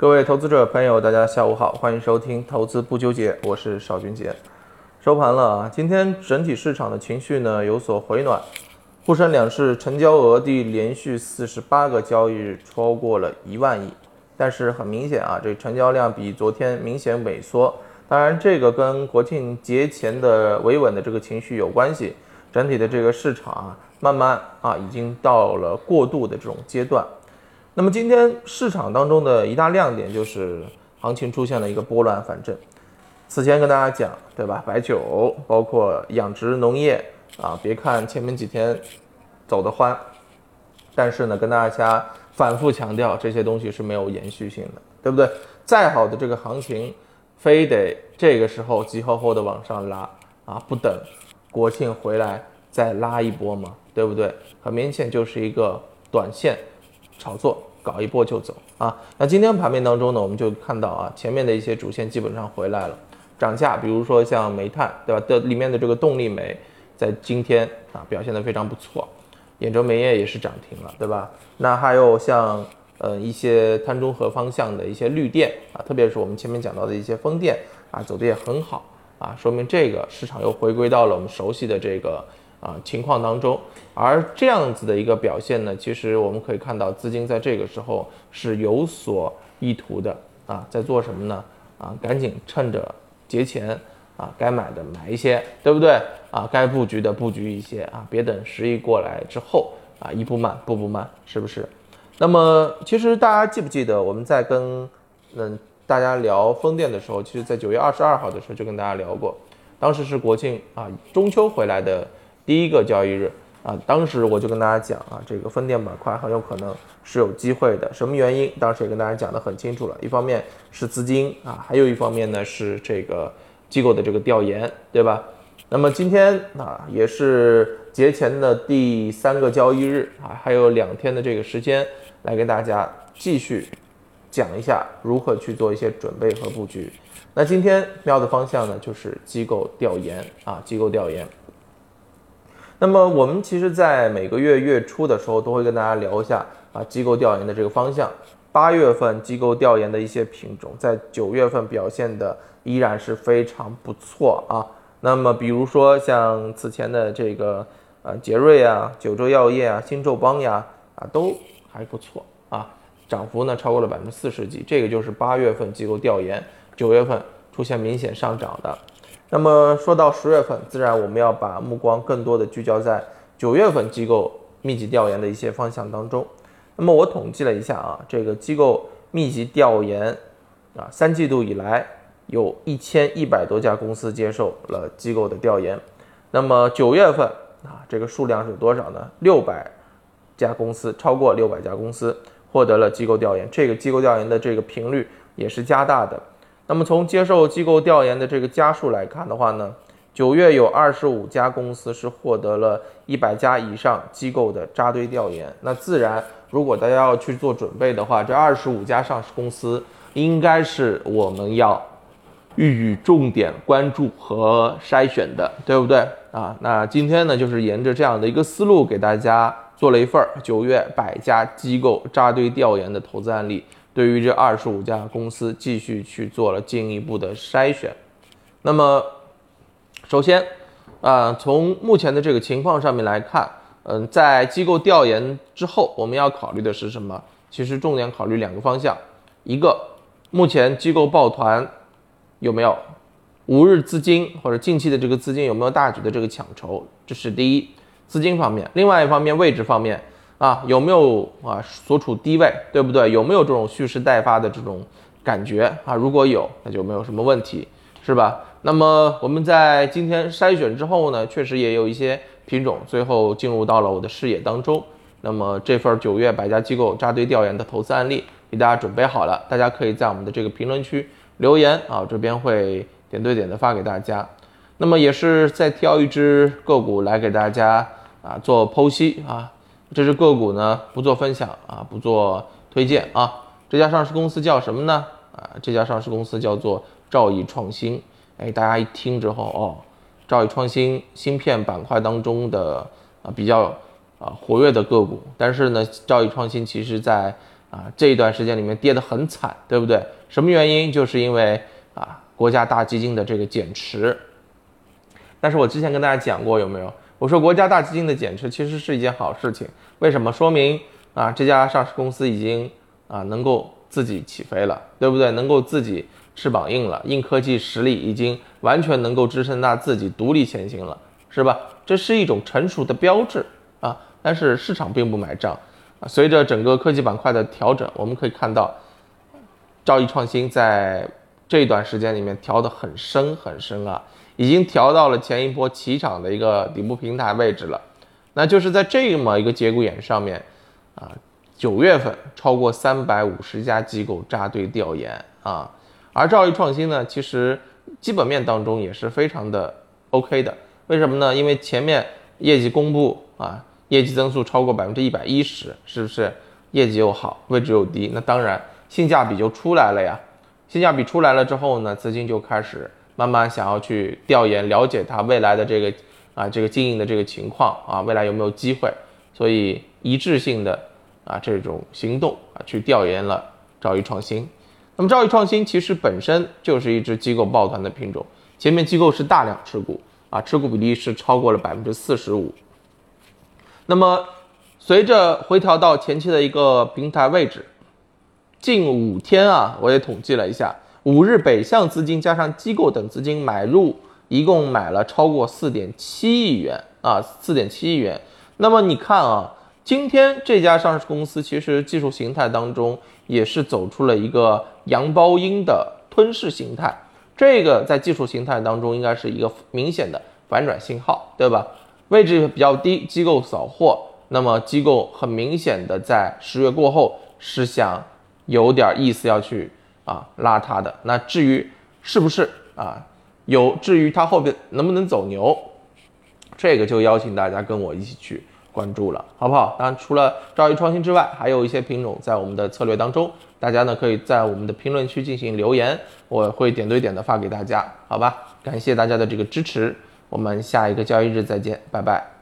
各位投资者朋友，大家下午好，欢迎收听《投资不纠结》，我是邵军杰。收盘了啊，今天整体市场的情绪呢有所回暖，沪深两市成交额第连续四十八个交易日超过了一万亿，但是很明显啊，这成交量比昨天明显萎缩。当然，这个跟国庆节前的维稳的这个情绪有关系。整体的这个市场啊，慢慢啊，已经到了过渡的这种阶段。那么今天市场当中的一大亮点就是行情出现了一个拨乱反正。此前跟大家讲，对吧？白酒，包括养殖农业啊，别看前面几天走得欢，但是呢，跟大家反复强调，这些东西是没有延续性的，对不对？再好的这个行情，非得这个时候急吼吼的往上拉啊，不等。国庆回来再拉一波嘛，对不对？很明显就是一个短线炒作，搞一波就走啊。那今天盘面当中呢，我们就看到啊，前面的一些主线基本上回来了，涨价，比如说像煤炭，对吧？的里面的这个动力煤在今天啊表现的非常不错，兖州煤业也是涨停了，对吧？那还有像呃一些碳中和方向的一些绿电啊，特别是我们前面讲到的一些风电啊，走的也很好。啊，说明这个市场又回归到了我们熟悉的这个啊情况当中，而这样子的一个表现呢，其实我们可以看到资金在这个时候是有所意图的啊，在做什么呢？啊，赶紧趁着节前啊，该买的买一些，对不对？啊，该布局的布局一些啊，别等十一过来之后啊，一步慢步步慢，是不是？那么其实大家记不记得我们在跟嗯。大家聊风电的时候，其实，在九月二十二号的时候就跟大家聊过，当时是国庆啊，中秋回来的第一个交易日啊，当时我就跟大家讲啊，这个风电板块很有可能是有机会的。什么原因？当时也跟大家讲得很清楚了，一方面是资金啊，还有一方面呢是这个机构的这个调研，对吧？那么今天啊，也是节前的第三个交易日啊，还有两天的这个时间来跟大家继续。讲一下如何去做一些准备和布局。那今天瞄的方向呢，就是机构调研啊，机构调研。那么我们其实，在每个月月初的时候，都会跟大家聊一下啊，机构调研的这个方向。八月份机构调研的一些品种，在九月份表现的依然是非常不错啊。那么比如说像此前的这个呃杰瑞啊、九州药业啊、新宙邦呀啊，都还不错啊。涨幅呢超过了百分之四十几，这个就是八月份机构调研，九月份出现明显上涨的。那么说到十月份，自然我们要把目光更多的聚焦在九月份机构密集调研的一些方向当中。那么我统计了一下啊，这个机构密集调研啊，三季度以来有一千一百多家公司接受了机构的调研。那么九月份啊，这个数量是多少呢？六百家公司，超过六百家公司。获得了机构调研，这个机构调研的这个频率也是加大的。那么从接受机构调研的这个家数来看的话呢，九月有二十五家公司是获得了一百家以上机构的扎堆调研。那自然，如果大家要去做准备的话，这二十五家上市公司应该是我们要予以重点关注和筛选的，对不对啊？那今天呢，就是沿着这样的一个思路给大家。做了一份九月百家机构扎堆调研的投资案例，对于这二十五家公司继续去做了进一步的筛选。那么，首先，啊，从目前的这个情况上面来看，嗯，在机构调研之后，我们要考虑的是什么？其实重点考虑两个方向，一个，目前机构抱团有没有五日资金或者近期的这个资金有没有大举的这个抢筹，这是第一。资金方面，另外一方面位置方面啊，有没有啊所处低位，对不对？有没有这种蓄势待发的这种感觉啊？如果有，那就没有什么问题，是吧？那么我们在今天筛选之后呢，确实也有一些品种最后进入到了我的视野当中。那么这份九月百家机构扎堆调研的投资案例给大家准备好了，大家可以在我们的这个评论区留言啊，这边会点对点的发给大家。那么也是再挑一只个股来给大家。啊，做剖析啊，这只个股呢不做分享啊，不做推荐啊。这家上市公司叫什么呢？啊，这家上市公司叫做兆易创新。哎，大家一听之后哦，兆易创新芯片板块当中的啊比较啊活跃的个股。但是呢，兆易创新其实在啊这一段时间里面跌得很惨，对不对？什么原因？就是因为啊国家大基金的这个减持。但是我之前跟大家讲过，有没有？我说国家大基金的减持其实是一件好事情，为什么？说明啊这家上市公司已经啊能够自己起飞了，对不对？能够自己翅膀硬了，硬科技实力已经完全能够支撑它自己独立前行了，是吧？这是一种成熟的标志啊。但是市场并不买账啊。随着整个科技板块的调整，我们可以看到，兆易创新在这段时间里面调得很深很深啊。已经调到了前一波起涨的一个底部平台位置了，那就是在这么一个节骨眼上面，啊，九月份超过三百五十家机构扎堆调研啊，而兆易创新呢，其实基本面当中也是非常的 OK 的，为什么呢？因为前面业绩公布啊，业绩增速超过百分之一百一十，是不是业绩又好，位置又低，那当然性价比就出来了呀，性价比出来了之后呢，资金就开始。慢慢想要去调研了解它未来的这个啊这个经营的这个情况啊未来有没有机会，所以一致性的啊这种行动啊去调研了兆易创新。那么兆易创新其实本身就是一只机构抱团的品种，前面机构是大量持股啊持股比例是超过了百分之四十五。那么随着回调到前期的一个平台位置，近五天啊我也统计了一下。五日北向资金加上机构等资金买入，一共买了超过四点七亿元啊，四点七亿元。那么你看啊，今天这家上市公司其实技术形态当中也是走出了一个阳包阴的吞噬形态，这个在技术形态当中应该是一个明显的反转信号，对吧？位置比较低，机构扫货，那么机构很明显的在十月过后是想有点意思要去。啊，拉它的那至于是不是啊，有至于它后边能不能走牛，这个就邀请大家跟我一起去关注了，好不好？当然，除了兆易创新之外，还有一些品种在我们的策略当中，大家呢可以在我们的评论区进行留言，我会点对点的发给大家，好吧？感谢大家的这个支持，我们下一个交易日再见，拜拜。